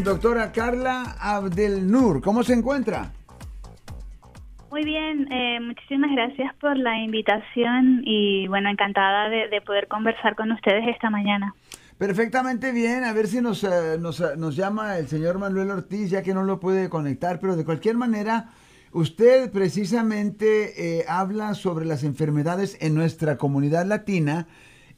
Bien, doctora Carla Abdelnur. ¿Cómo se encuentra? Muy bien, eh, muchísimas gracias por la invitación y bueno, encantada de, poder conversar con ustedes esta mañana. Perfectamente bien, a ver si nos, eh, nos, nos, llama el señor Manuel Ortiz, ya que no lo puede conectar, pero de cualquier manera, usted precisamente eh, habla sobre las enfermedades en nuestra comunidad latina,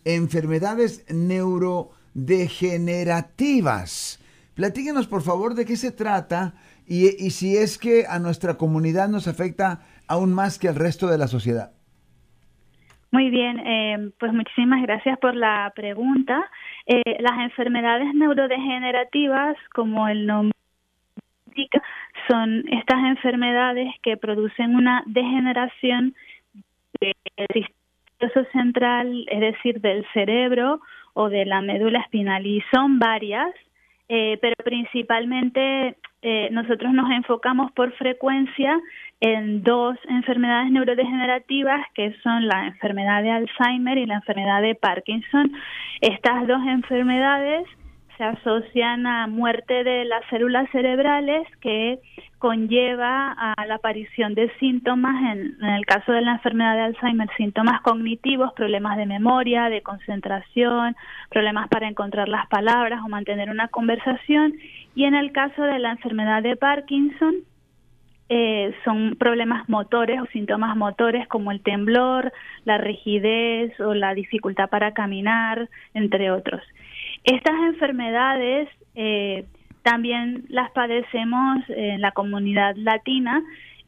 enfermedades neurodegenerativas. Platíquenos, por favor, de qué se trata y, si es que a nuestra comunidad nos afecta aún más que al resto de la sociedad. Muy bien, eh, pues muchísimas gracias por la pregunta. Eh, las enfermedades neurodegenerativas, como el nombre indica, son estas enfermedades que producen una degeneración del sistema central, es decir, del cerebro o de la médula espinal, y son varias, eh, pero principalmente eh, nosotros nos enfocamos por frecuencia en dos enfermedades neurodegenerativas que son la enfermedad de Alzheimer y la enfermedad de Parkinson. Estas dos enfermedades se asocian a muerte de las células cerebrales que conlleva a la aparición de síntomas, en, el caso de la enfermedad de Alzheimer, síntomas cognitivos, problemas de memoria, de concentración, problemas para encontrar las palabras o mantener una conversación, y en el caso de la enfermedad de Parkinson, eh, son problemas motores o síntomas motores como el temblor, la rigidez o la dificultad para caminar, entre otros. Estas enfermedades eh, también las padecemos en la comunidad latina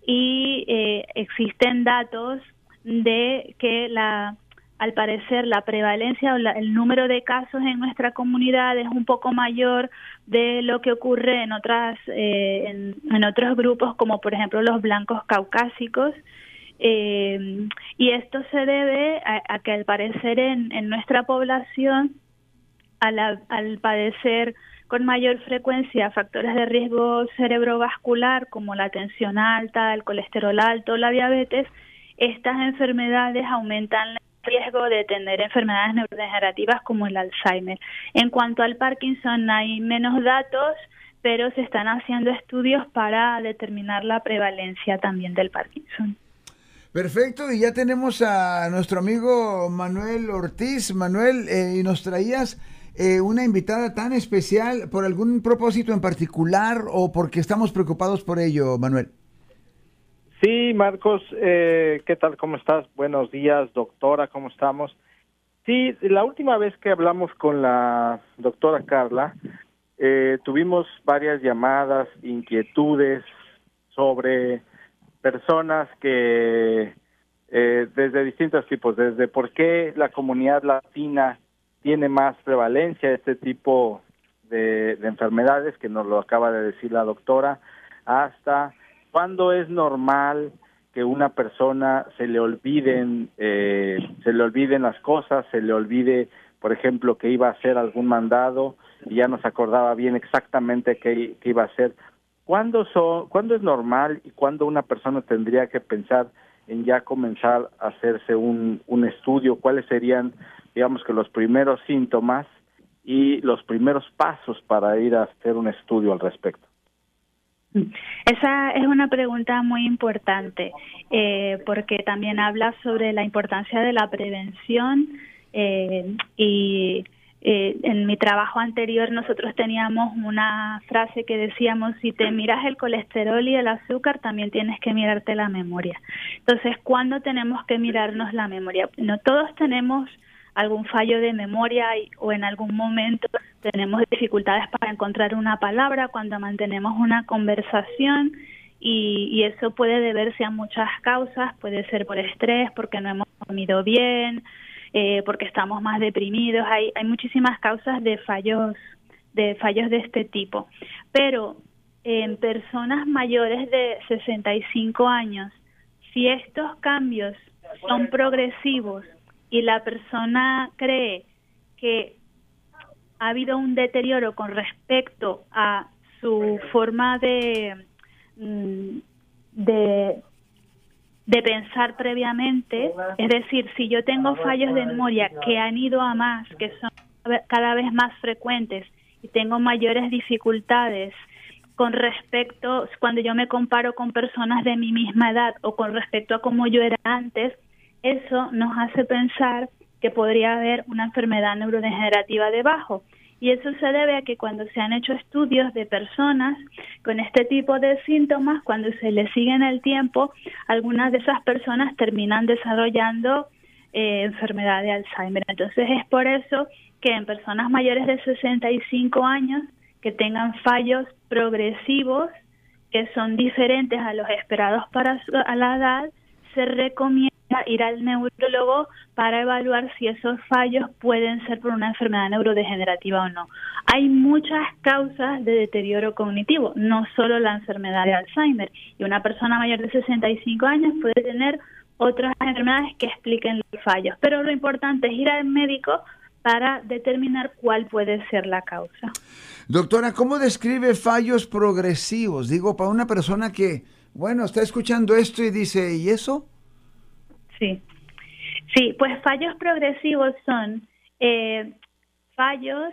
y eh, existen datos de que la al parecer la prevalencia o el número de casos en nuestra comunidad es un poco mayor de lo que ocurre en otras eh, en, otros grupos como por ejemplo los blancos caucásicos. Eh, y esto se debe a, que al parecer en, en nuestra población al, padecer con mayor frecuencia factores de riesgo cerebrovascular como la tensión alta, el colesterol alto, la diabetes, estas enfermedades aumentan riesgo de tener enfermedades neurodegenerativas como el Alzheimer. En cuanto al Parkinson hay menos datos, pero se están haciendo estudios para determinar la prevalencia también del Parkinson. Perfecto, y ya tenemos a nuestro amigo Manuel Ortiz. Manuel, eh, y nos traías eh, una invitada tan especial por algún propósito en particular o porque estamos preocupados por ello, Manuel. Sí, Marcos, eh, ¿qué tal? ¿Cómo estás? Buenos días, doctora, ¿cómo estamos? Sí, la última vez que hablamos con la doctora Carla, eh, tuvimos varias llamadas, inquietudes sobre personas que eh, desde distintos tipos, desde por qué la comunidad latina tiene más prevalencia de este tipo de enfermedades, que nos lo acaba de decir la doctora, hasta ¿Cuándo es normal que una persona se le olviden eh, se le olviden las cosas, se le olvide, por ejemplo, que iba a hacer algún mandado y ya no se acordaba bien exactamente qué, iba a hacer? ¿Cuándo, son, ¿Cuándo es normal y cuándo una persona tendría que pensar en ya comenzar a hacerse un, un estudio? ¿Cuáles serían, digamos que, los primeros síntomas y los primeros pasos para ir a hacer un estudio al respecto? Esa es una pregunta muy importante eh, porque también habla sobre la importancia de la prevención eh, y eh, en mi trabajo anterior nosotros teníamos una frase que decíamos si te miras el colesterol y el azúcar también tienes que mirarte la memoria. Entonces, ¿cuándo tenemos que mirarnos la memoria? No todos tenemos algún fallo de memoria o en algún momento tenemos dificultades para encontrar una palabra cuando mantenemos una conversación y, eso puede deberse a muchas causas, puede ser por estrés, porque no hemos comido bien, eh, porque estamos más deprimidos, hay, hay muchísimas causas de fallos de fallos de este tipo. Pero en personas mayores de 65 años, si estos cambios son progresivos y la persona cree que ha habido un deterioro con respecto a su forma de, mm, de, de pensar previamente, es decir, si yo tengo fallos de memoria que han ido a más, que son cada vez más frecuentes y tengo mayores dificultades con respecto, cuando yo me comparo con personas de mi misma edad o con respecto a cómo yo era antes, eso nos hace pensar que podría haber una enfermedad neurodegenerativa debajo. Y eso se debe a que cuando se han hecho estudios de personas con este tipo de síntomas, cuando se les sigue en el tiempo, algunas de esas personas terminan desarrollando eh, enfermedad de Alzheimer. Entonces es por eso que en personas mayores de 65 años que tengan fallos progresivos que son diferentes a los esperados para a la edad, se recomienda ir al neurólogo para evaluar si esos fallos pueden ser por una enfermedad neurodegenerativa o no. Hay muchas causas de deterioro cognitivo, no solo la enfermedad de Alzheimer. Y una persona mayor de 65 años puede tener otras enfermedades que expliquen los fallos. Pero lo importante es ir al médico para determinar cuál puede ser la causa. Doctora, ¿cómo describe fallos progresivos? Digo, para una persona que, bueno, está escuchando esto y dice, ¿y eso? Sí, sí, pues fallos progresivos son eh, fallos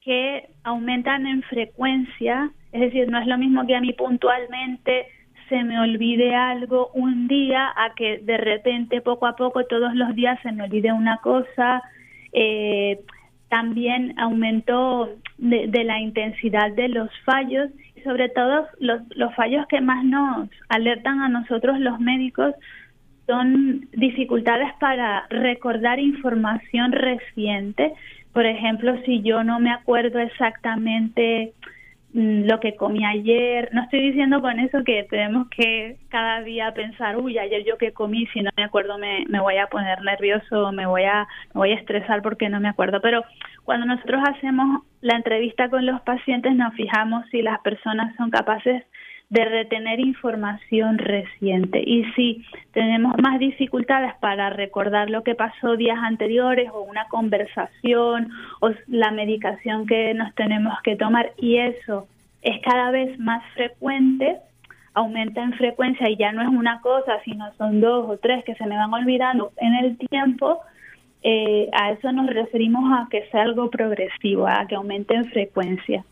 que aumentan en frecuencia, es decir, no es lo mismo que a mí puntualmente se me olvide algo un día a que de repente poco a poco todos los días se me olvide una cosa, eh, también aumentó de, la intensidad de los fallos y sobre todo los, los fallos que más nos alertan a nosotros los médicos son dificultades para recordar información reciente. Por ejemplo, si yo no me acuerdo exactamente Mm, lo que comí ayer. No estoy diciendo con eso que tenemos que cada día pensar, uy, ayer yo que comí, si no me acuerdo me, me voy a poner nervioso, me voy a, me voy a estresar porque no me acuerdo. Pero cuando nosotros hacemos la entrevista con los pacientes nos fijamos si las personas son capaces de retener información reciente. Y si tenemos más dificultades para recordar lo que pasó días anteriores o una conversación o la medicación que nos tenemos que tomar y eso es cada vez más frecuente, aumenta en frecuencia y ya no es una cosa, sino son dos o tres que se me van olvidando en el tiempo, eh, a eso nos referimos a que sea algo progresivo, a que aumente en frecuencia.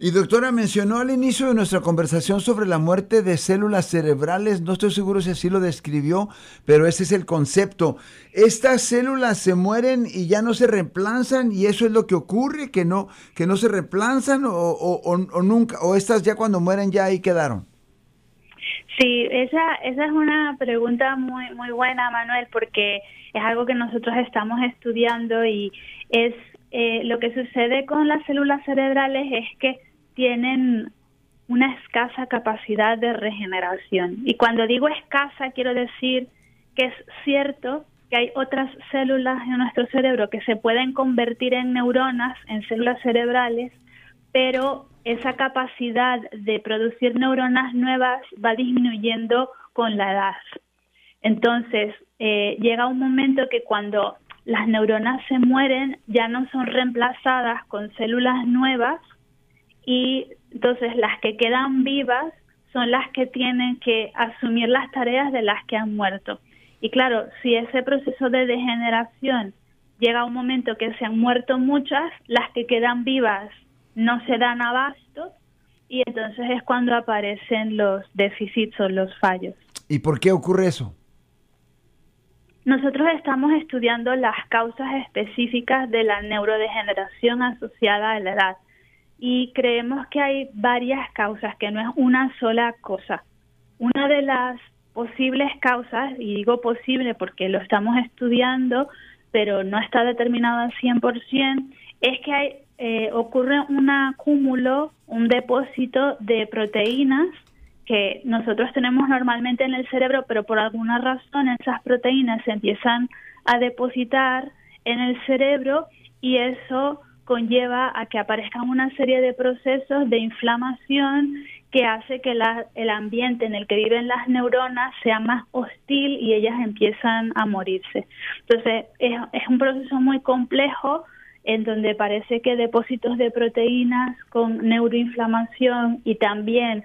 Y doctora, mencionó al inicio de nuestra conversación sobre la muerte de células cerebrales, no estoy seguro si así lo describió, pero ese es el concepto. Estas células se mueren y ya no se reemplazan y eso es lo que ocurre, que no, que no se reemplazan o, o, nunca, o estas ya cuando mueren ya ahí quedaron. Sí, esa, esa es una pregunta muy, muy buena, Manuel, porque es algo que nosotros estamos estudiando y es eh, lo que sucede con las células cerebrales es que tienen una escasa capacidad de regeneración. Y cuando digo escasa, quiero decir que es cierto que hay otras células en nuestro cerebro que se pueden convertir en neuronas, en células cerebrales, pero esa capacidad de producir neuronas nuevas va disminuyendo con la edad. Entonces, eh, llega un momento que cuando las neuronas se mueren, ya no son reemplazadas con células nuevas y entonces las que quedan vivas son las que tienen que asumir las tareas de las que han muerto. Y claro, si ese proceso de degeneración llega a un momento que se han muerto muchas, las que quedan vivas no se dan abasto y entonces es cuando aparecen los déficits o los fallos. ¿Y por qué ocurre eso? Nosotros estamos estudiando las causas específicas de la neurodegeneración asociada a la edad y creemos que hay varias causas, que no es una sola cosa. Una de las posibles causas, y digo posible porque lo estamos estudiando, pero no está determinado al 100%, es que hay, eh, ocurre un acúmulo, un depósito de proteínas que nosotros tenemos normalmente en el cerebro, pero por alguna razón esas proteínas se empiezan a depositar en el cerebro y eso conlleva a que aparezcan una serie de procesos de inflamación que hace que el ambiente en el que viven las neuronas sea más hostil y ellas empiezan a morirse. Entonces, es, es un proceso muy complejo en donde parece que depósitos de proteínas con neuroinflamación y también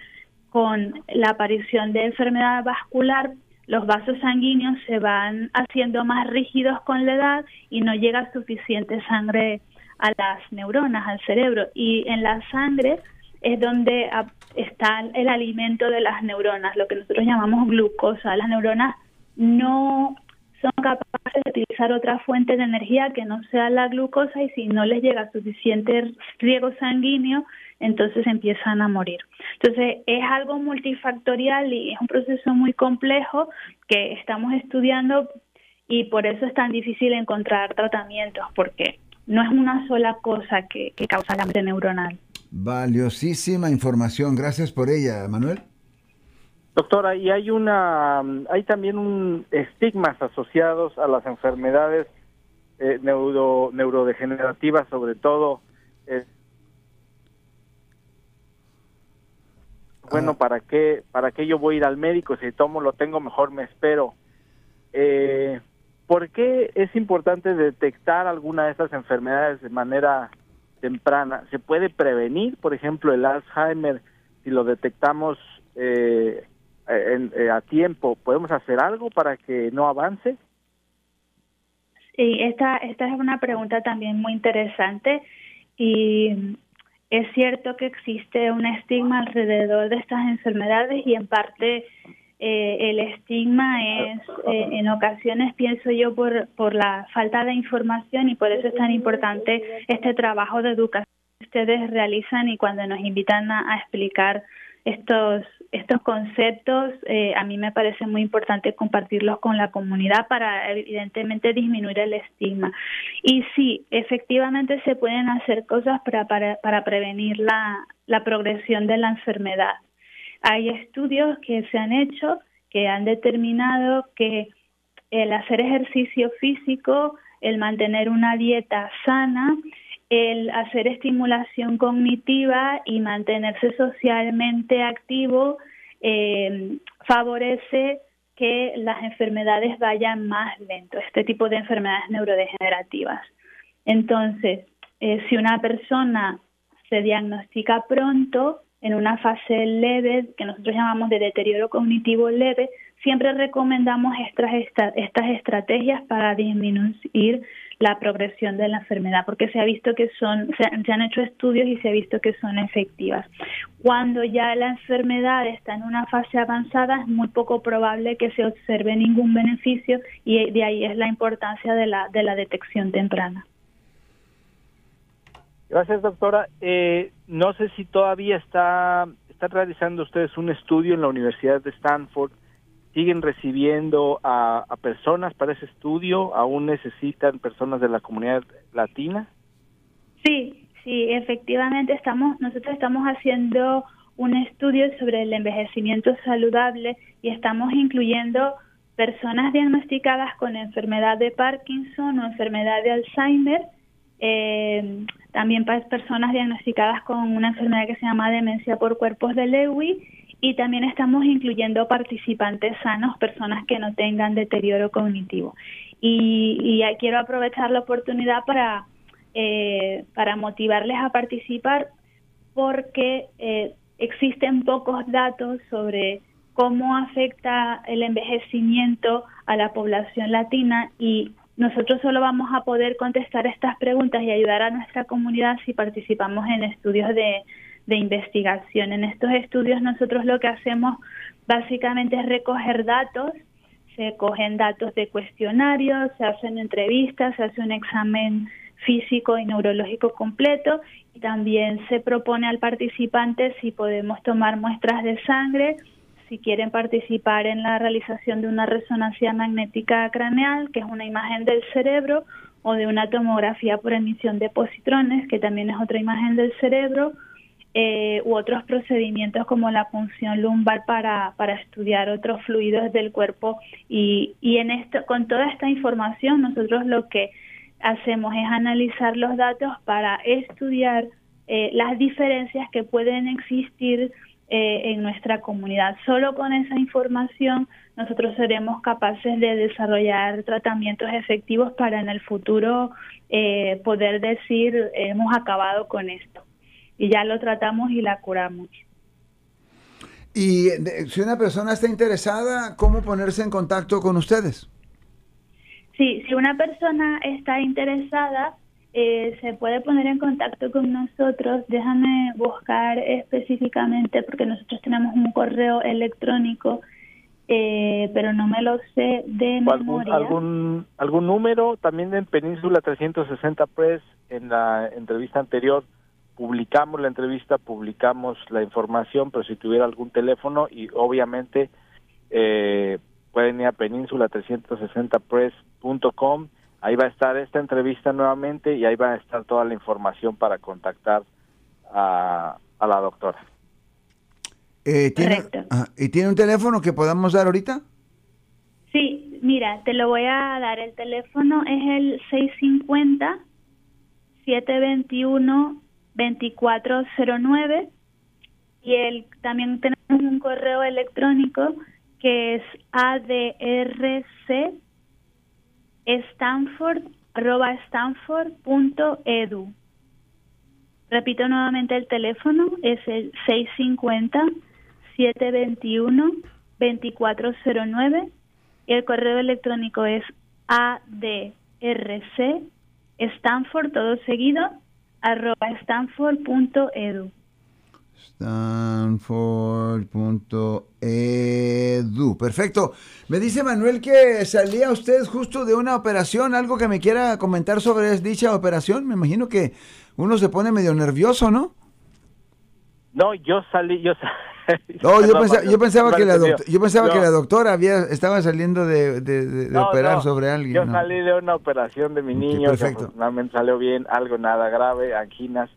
con la aparición de enfermedad vascular los vasos sanguíneos se van haciendo más rígidos con la edad y no llega suficiente sangre a las neuronas, al cerebro, y en la sangre es donde está el alimento de las neuronas, lo que nosotros llamamos glucosa. Las neuronas no son capaces de utilizar otra fuente de energía que no sea la glucosa y si no les llega suficiente riego sanguíneo, entonces empiezan a morir. Entonces es algo multifactorial y es un proceso muy complejo que estamos estudiando y por eso es tan difícil encontrar tratamientos porque no es una sola cosa que, causa la muerte neuronal. Valiosísima información, gracias por ella, Manuel. Doctora, y hay una, hay también un estigmas asociados a las enfermedades eh, neuro, neurodegenerativas, sobre todo. Eh, bueno. ¿para qué, ¿para qué yo voy a ir al médico? Si tomo lo tengo, mejor me espero. Eh, ¿Por qué es importante detectar alguna de estas enfermedades de manera temprana? ¿Se puede prevenir, por ejemplo, el Alzheimer si lo detectamos eh, eh, a tiempo? ¿Podemos hacer algo para que no avance? Sí, esta, esta es una pregunta también muy interesante y es cierto que existe un estigma alrededor de estas enfermedades y en parte eh, el estigma es eh, en ocasiones pienso yo por, por la falta de información y por eso es tan importante este trabajo de educación que ustedes realizan y cuando nos invitan a, explicar estos estos conceptos eh, a mí me parece muy importante compartirlos con la comunidad para evidentemente disminuir el estigma. Y sí efectivamente se pueden hacer cosas para para, para prevenir la, la progresión de la enfermedad. Hay estudios que se han hecho que han determinado que el hacer ejercicio físico, el mantener una dieta sana, el hacer estimulación cognitiva y mantenerse socialmente activo eh, favorece que las enfermedades vayan más lento, este tipo de enfermedades neurodegenerativas. Entonces, eh, si una persona se diagnostica pronto, en una fase leve, que nosotros llamamos de deterioro cognitivo leve, siempre recomendamos estas, estas estrategias para disminuir la progresión de la enfermedad, porque se ha visto que son, se, han hecho estudios y se ha visto que son efectivas. Cuando ya la enfermedad está en una fase avanzada, es muy poco probable que se observe ningún beneficio y de ahí es la importancia de la, de la detección temprana. Gracias, doctora. Eh, no sé si todavía está están realizando ustedes un estudio en la Universidad de Stanford. ¿Siguen recibiendo a, personas para ese estudio? ¿Aún necesitan personas de la comunidad latina? Sí, sí, efectivamente estamos nosotros estamos haciendo un estudio sobre el envejecimiento saludable y estamos incluyendo personas diagnosticadas con enfermedad de Parkinson o enfermedad de Alzheimer eh, también personas diagnosticadas con una enfermedad que se llama demencia por cuerpos de Lewy y también estamos incluyendo participantes sanos, personas que no tengan deterioro cognitivo. Y, y quiero aprovechar la oportunidad para, eh, para motivarles a participar porque eh, existen pocos datos sobre cómo afecta el envejecimiento a la población latina y nosotros solo vamos a poder contestar estas preguntas y ayudar a nuestra comunidad si participamos en estudios de, investigación. En estos estudios nosotros lo que hacemos básicamente es recoger datos, se cogen datos de cuestionarios, se hacen entrevistas, se hace un examen físico y neurológico completo y también se propone al participante si podemos tomar muestras de sangre si quieren participar en la realización de una resonancia magnética craneal, que es una imagen del cerebro, o de una tomografía por emisión de positrones, que también es otra imagen del cerebro, eh, u otros procedimientos como la punción lumbar para, para estudiar otros fluidos del cuerpo. Y, y en esto, con toda esta información, nosotros lo que hacemos es analizar los datos para estudiar eh, las diferencias que pueden existir eh, en nuestra comunidad. Solo con esa información nosotros seremos capaces de desarrollar tratamientos efectivos para en el futuro eh, poder decir hemos acabado con esto y ya lo tratamos y la curamos. Y si una persona está interesada, ¿cómo ponerse en contacto con ustedes? Sí, si una persona está interesada, eh, se puede poner en contacto con nosotros. Déjame buscar específicamente porque nosotros tenemos un correo electrónico, eh, pero no me lo sé de memoria. Algún, algún número también en Península 360 Press en la entrevista anterior publicamos la entrevista, publicamos la información, pero si tuviera algún teléfono y obviamente eh, pueden ir a península360press.com, ahí va a estar esta entrevista nuevamente y ahí va a estar toda la información para contactar a, la doctora. Eh, ¿tiene, ah, ¿Y tiene un teléfono que podamos dar ahorita? Sí, mira, te lo voy a dar. El teléfono es el 650 721 2409 y el, también tenemos un correo electrónico que es adrc stanford stanford.edu. Repito nuevamente el teléfono, es el 650-721-2409 y el correo electrónico es adrc stanford, todo seguido, arroba stanford.edu. Stanford.edu. Perfecto. Me dice Manuel que salía usted justo de una operación. ¿Algo que me quiera comentar sobre dicha operación? Me imagino que uno se pone medio nervioso, ¿no? No, yo salí, yo No, yo, pensaba, que la yo pensaba que la doctora había estaba saliendo de, operar sobre alguien. Yo salí de una operación de mi niño, perfecto. que salió bien, algo nada grave, anginas,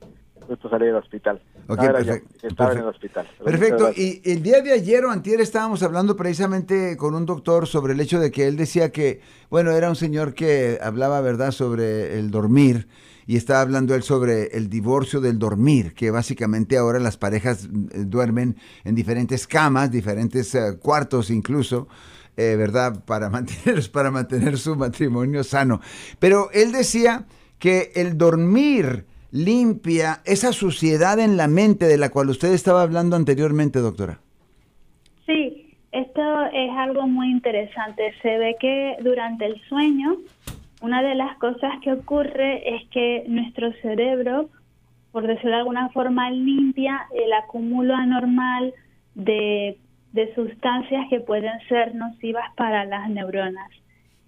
justo salí del hospital. perfecto. estaba en el hospital. Perfecto. Y el día de ayer o antier estábamos hablando precisamente con un doctor sobre el hecho de que él decía que, bueno, era un señor que hablaba, ¿verdad?, sobre el dormir y estaba hablando él sobre el divorcio del dormir, que básicamente ahora las parejas eh, duermen en diferentes camas, diferentes eh, cuartos incluso. Eh, ¿Verdad? Para mantener, para mantener su matrimonio sano. Pero él decía que el dormir limpia esa suciedad en la mente de la cual usted estaba hablando anteriormente, doctora. Sí, esto es algo muy interesante. Se ve que durante el sueño una de las cosas que ocurre es que nuestro cerebro, por decirlo de alguna forma, limpia el acúmulo anormal de, sustancias que pueden ser nocivas para las neuronas.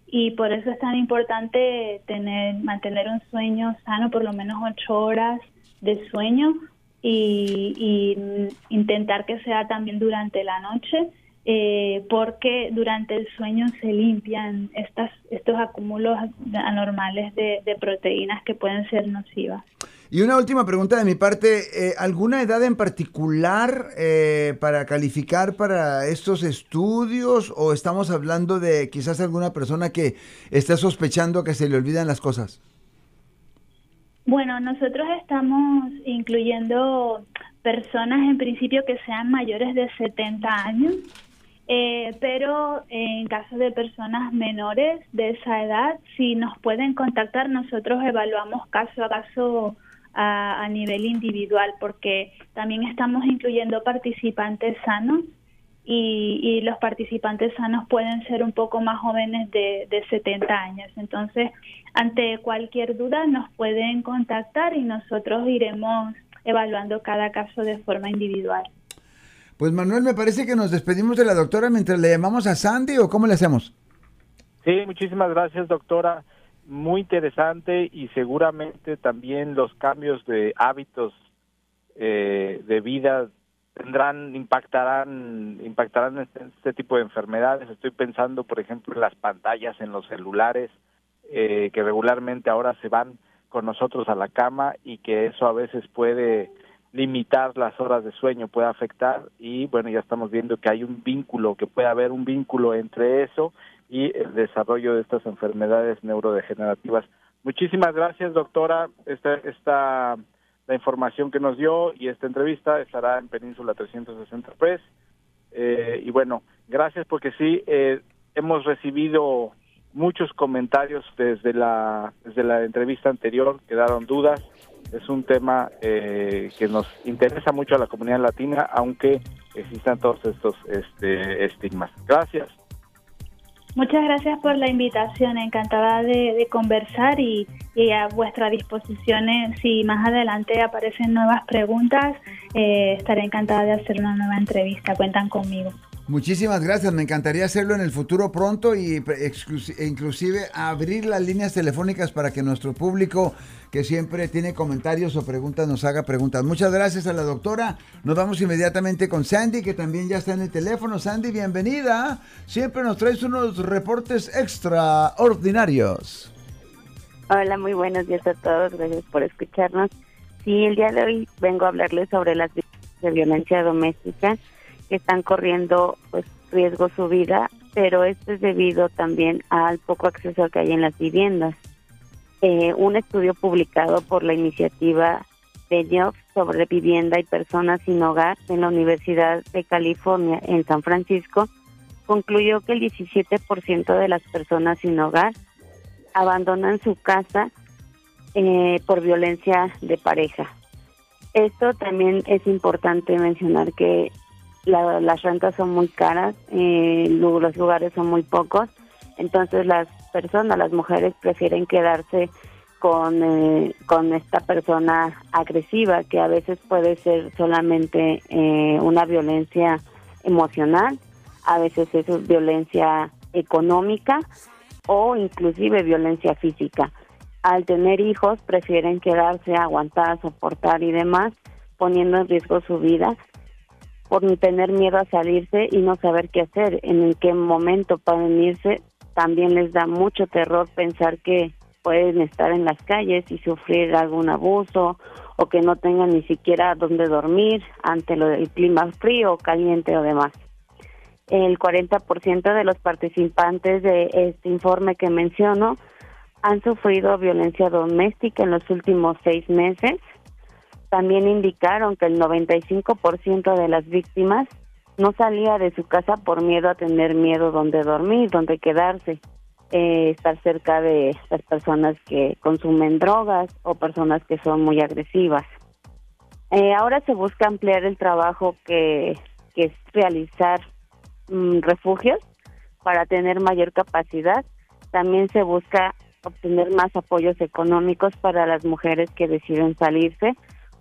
Y por eso es tan importante tener, mantener un sueño sano, por lo menos ocho horas de sueño, y, y intentar que sea también durante la noche eh, porque durante el sueño se limpian estas, estos acúmulos anormales de, proteínas que pueden ser nocivas. Y una última pregunta de mi parte, eh, ¿alguna edad en particular eh, para calificar para estos estudios o estamos hablando de quizás alguna persona que está sospechando que se le olvidan las cosas? Bueno, nosotros estamos incluyendo personas en principio que sean mayores de 70 años eh, pero en caso de personas menores de esa edad, si nos pueden contactar, nosotros evaluamos caso a caso a, nivel individual, porque también estamos incluyendo participantes sanos y, los participantes sanos pueden ser un poco más jóvenes de, de 70 años. Entonces, ante cualquier duda nos pueden contactar y nosotros iremos evaluando cada caso de forma individual. Pues Manuel, me parece que nos despedimos de la doctora mientras le llamamos a Sandy o cómo le hacemos. Sí, muchísimas gracias doctora. Muy interesante y seguramente también los cambios de hábitos eh, de vida tendrán, impactarán, impactarán este, este, tipo de enfermedades. Estoy pensando, por ejemplo, en las pantallas en los celulares eh, que regularmente ahora se van con nosotros a la cama y que eso a veces puede limitar las horas de sueño puede afectar y bueno ya estamos viendo que hay un vínculo que puede haber un vínculo entre eso y el desarrollo de estas enfermedades neurodegenerativas. Muchísimas gracias doctora. Esta esta la información que nos dio y esta entrevista estará en Península 360 Press. Eh, y bueno gracias porque sí eh, hemos recibido muchos comentarios desde la desde la entrevista anterior quedaron dudas es un tema eh, que nos interesa mucho a la comunidad latina, aunque existan todos estos este, estigmas. Gracias. Muchas gracias por la invitación, encantada de, conversar y, a vuestra disposición eh, si más adelante aparecen nuevas preguntas, eh, estaré encantada de hacer una nueva entrevista, cuentan conmigo. Muchísimas gracias, me encantaría hacerlo en el futuro pronto y inclusive abrir las líneas telefónicas para que nuestro público que siempre tiene comentarios o preguntas nos haga preguntas. Muchas gracias a la doctora. Nos vamos inmediatamente con Sandy, que también ya está en el teléfono. Sandy, bienvenida. Siempre nos traes unos reportes extraordinarios. Hola, muy buenos días a todos. Gracias por escucharnos. Sí, el día de hoy vengo a hablarles sobre las víctimas de violencia doméstica que están corriendo pues riesgo su vida, pero esto es debido también al poco acceso que hay en las viviendas. Eh, un estudio publicado por la iniciativa de sobre vivienda y personas sin hogar en la Universidad de California en San Francisco concluyó que el 17% de las personas sin hogar abandonan su casa eh, por violencia de pareja. Esto también es importante mencionar que las rentas son muy caras, eh, los lugares son muy pocos, entonces las personas, las mujeres prefieren quedarse con, eh, con esta persona agresiva, que a veces puede ser solamente eh, una violencia emocional, a veces es violencia económica o inclusive violencia física. Al tener hijos prefieren quedarse, aguantar, soportar y demás, poniendo en riesgo su vida por tener miedo a salirse y no saber qué hacer, en qué momento pueden irse. También les da mucho terror pensar que pueden estar en las calles y sufrir algún abuso o que no tengan ni siquiera dónde dormir ante lo del clima frío, caliente o demás. El 40% de los participantes de este informe que menciono han sufrido violencia doméstica en los últimos seis meses también indicaron que el 95% de las víctimas no salía de su casa por miedo a tener miedo donde dormir, donde quedarse, eh, estar cerca de las personas que consumen drogas o personas que son muy agresivas. Eh, ahora se busca ampliar el trabajo que, es realizar mm, refugios para tener mayor capacidad. También se busca obtener más apoyos económicos para las mujeres que deciden salirse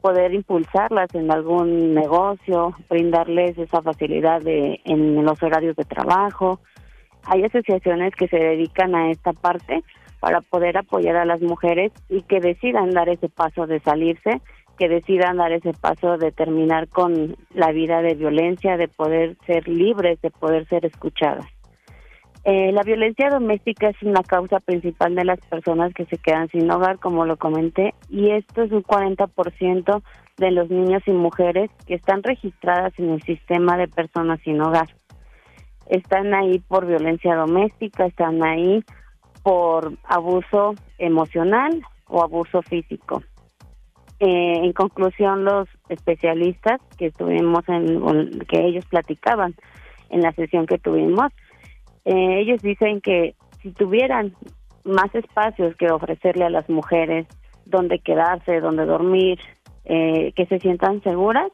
poder impulsarlas en algún negocio, brindarles esa facilidad de, en los horarios de trabajo. Hay asociaciones que se dedican a esta parte para poder apoyar a las mujeres y que decidan dar ese paso de salirse, que decidan dar ese paso de terminar con la vida de violencia, de poder ser libres, de poder ser escuchadas. Eh, la violencia doméstica es una causa principal de las personas que se quedan sin hogar, como lo comenté, y esto es un 40% de los niños y mujeres que están registradas en el sistema de personas sin hogar. Están ahí por violencia doméstica, están ahí por abuso emocional o abuso físico. Eh, en conclusión, los especialistas que estuvimos en, que ellos platicaban en la sesión que tuvimos, eh, ellos dicen que si tuvieran más espacios que ofrecerle a las mujeres, donde quedarse, donde dormir, eh, que se sientan seguras,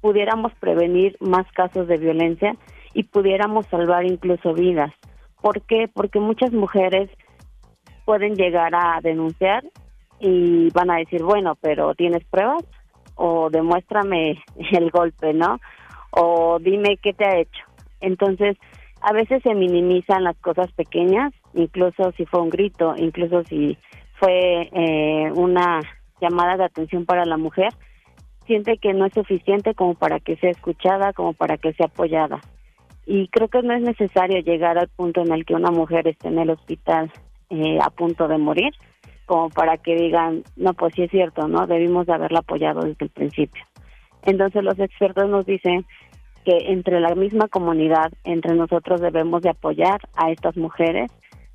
pudiéramos prevenir más casos de violencia y pudiéramos salvar incluso vidas. ¿Por qué? Porque muchas mujeres pueden llegar a denunciar y van a decir, bueno, pero ¿tienes pruebas? O demuéstrame el golpe, ¿no? O dime qué te ha hecho. Entonces, a veces se minimizan las cosas pequeñas, incluso si fue un grito, incluso si fue eh, una llamada de atención para la mujer, siente que no es suficiente como para que sea escuchada, como para que sea apoyada. Y creo que no es necesario llegar al punto en el que una mujer esté en el hospital eh, a punto de morir, como para que digan, no, pues sí es cierto, ¿no? Debimos de haberla apoyado desde el principio. Entonces los expertos nos dicen que entre la misma comunidad, entre nosotros debemos de apoyar a estas mujeres,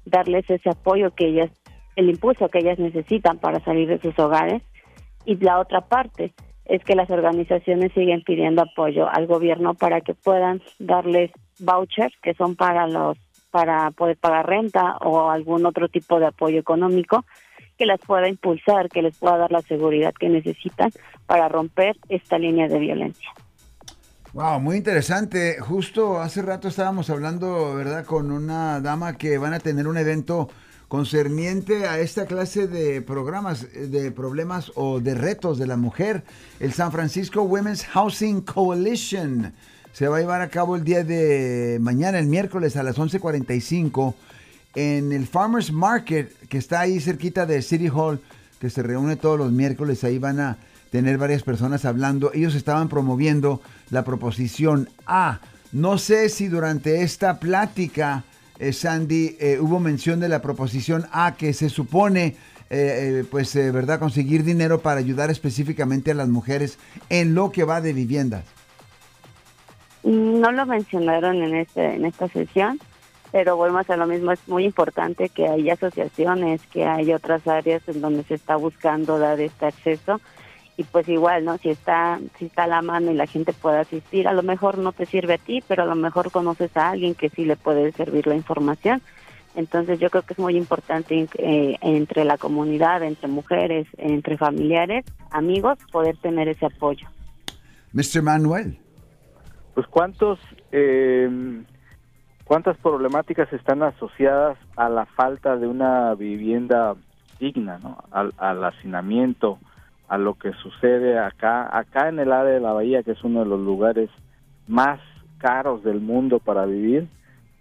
darles ese apoyo que ellas, el impulso que ellas necesitan para salir de sus hogares. Y la otra parte es que las organizaciones siguen pidiendo apoyo al gobierno para que puedan darles vouchers que son para los para poder pagar renta o algún otro tipo de apoyo económico que las pueda impulsar, que les pueda dar la seguridad que necesitan para romper esta línea de violencia. Wow, muy interesante. Justo hace rato estábamos hablando, ¿verdad?, con una dama que van a tener un evento concerniente a esta clase de programas, de problemas o de retos de la mujer, el San Francisco Women's Housing Coalition. Se va a llevar a cabo el día de mañana, el miércoles a las 11:45, en el Farmers Market, que está ahí cerquita de City Hall, que se reúne todos los miércoles. Ahí van a tener varias personas hablando. Ellos estaban promoviendo la proposición A. No sé si durante esta plática, eh, Sandy, eh, hubo mención de la proposición A que se supone, eh, pues, ¿verdad?, conseguir dinero para ayudar específicamente a las mujeres en lo que va de viviendas. No lo mencionaron en, este, en esta sesión, pero volvemos a lo mismo. Es muy importante que haya asociaciones, que hay otras áreas en donde se está buscando dar este acceso y pues igual, ¿no? Si está, si está a la mano y la gente puede asistir, a lo mejor no te sirve a ti, pero a lo mejor conoces a alguien que sí le puede servir la información. Entonces yo creo que es muy importante eh, entre la comunidad, entre mujeres, entre familiares, amigos, poder tener ese apoyo. Mr. Manuel. Pues cuántos, eh, cuántas problemáticas están asociadas a la falta de una vivienda digna, ¿no? Al, al hacinamiento, a lo que sucede acá, acá en el área de la bahía, que es uno de los lugares más caros del mundo para vivir.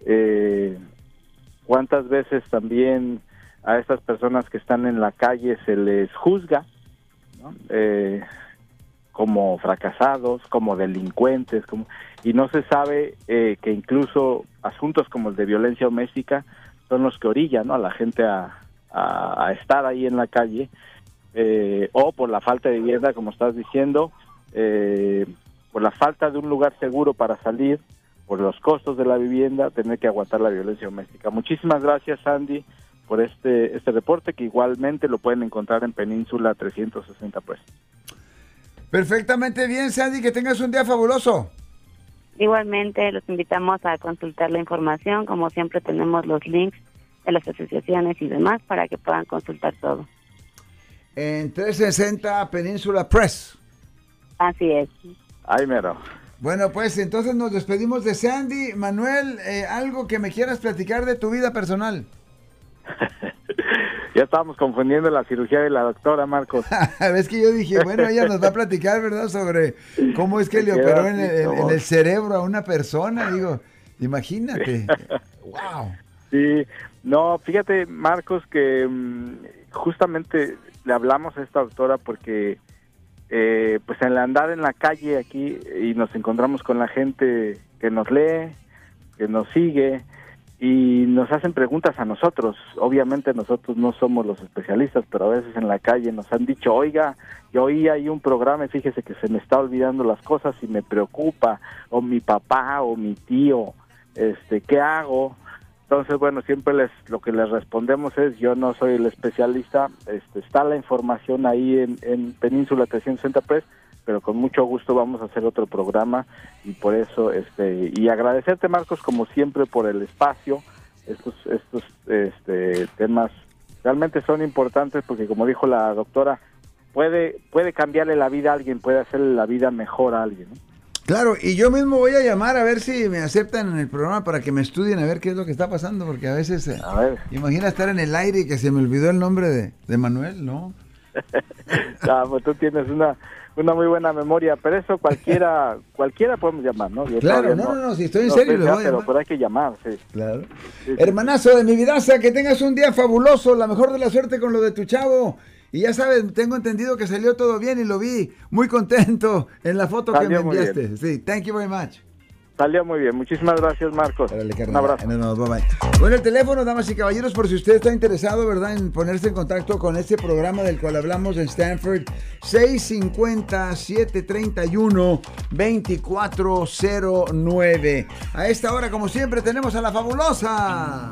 Eh, ¿Cuántas veces también a estas personas que están en la calle se les juzga eh, como fracasados, como delincuentes, como, y no se sabe eh, que incluso asuntos como el de violencia doméstica son los que orillan a la gente a estar ahí en la calle eh, o por la falta de vivienda, como estás diciendo, eh, por la falta de un lugar seguro para salir, por los costos de la vivienda, tener que aguantar la violencia doméstica. Muchísimas gracias, Andy, por este, este reporte que igualmente lo pueden encontrar en Península 360, pues. Perfectamente bien, Sandy, que tengas un día fabuloso. Igualmente, los invitamos a consultar la información. Como siempre, tenemos los links de las asociaciones y demás para que puedan consultar todo en 360 Península Press. Así es. Ay, mero. Bueno, pues entonces nos despedimos de Sandy. Manuel, eh, algo que me quieras platicar de tu vida personal. ya estábamos confundiendo la cirugía de la doctora Marcos. Ves que yo dije, bueno, ella nos va a platicar, ¿verdad? Sobre cómo es que le operó en el, cerebro a una persona. Digo, imagínate. wow. Sí, no, fíjate, Marcos, que mm, justamente hablamos a esta doctora porque eh, pues en la andar en la calle aquí y nos encontramos con la gente que nos lee, que nos sigue y nos hacen preguntas a nosotros. Obviamente nosotros no somos los especialistas, pero a veces en la calle nos han dicho, oiga, yo oí ahí un programa y fíjese que se me está olvidando las cosas y me preocupa, o mi papá o mi tío, este, ¿qué hago? Entonces, bueno, siempre les lo que les respondemos es, yo no soy el especialista, este, está la información ahí en, en Península 360 Press, pero con mucho gusto vamos a hacer otro programa y por eso, este, y agradecerte Marcos como siempre por el espacio, estos, estos este, temas realmente son importantes porque como dijo la doctora, puede, puede cambiarle la vida a alguien, puede hacerle la vida mejor a alguien. ¿no? Claro, y yo mismo voy a llamar a ver si me aceptan en el programa para que me estudien a ver qué es lo que está pasando, porque a veces, eh, a ver. imagina estar en el aire y que se me olvidó el nombre de, Manuel, ¿no? Ah, pues tú tienes una, una muy buena memoria, pero eso cualquiera cualquiera podemos llamar, ¿no? claro, no, no, no, si estoy en serio, lo voy pero, hay que llamar, sí. Claro. Hermanazo de mi vidaza, que tengas un día fabuloso, la mejor de la suerte con lo de tu chavo y ya sabes, tengo entendido que salió todo bien y lo vi muy contento en la foto que me enviaste. Sí, thank you very much. Salió muy bien. Muchísimas gracias, Marcos. Un abrazo. Bueno, el teléfono, damas y caballeros, por si usted está interesado, ¿verdad?, en ponerse en contacto con este programa del cual hablamos en Stanford, 650-731-2409. A esta hora, como siempre, tenemos a la fabulosa.